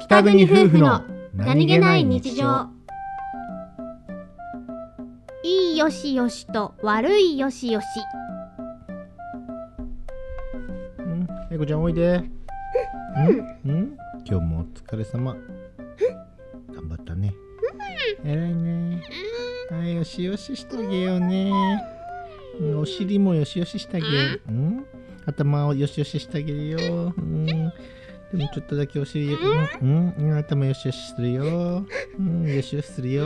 北国夫婦の何気ない日常。いいよしよしと悪いよしよし。うんえこちゃんおいで。うんうん。今日もお疲れ様。頑張ったね。偉いね。はいよしよししてあげようね。うんお尻もよしよししてあげよ。ううん。頭をよしよししてあげるよ。うんでもちょっとだけお尻うん、うん、頭よしよしするよ。うんよしよしするよ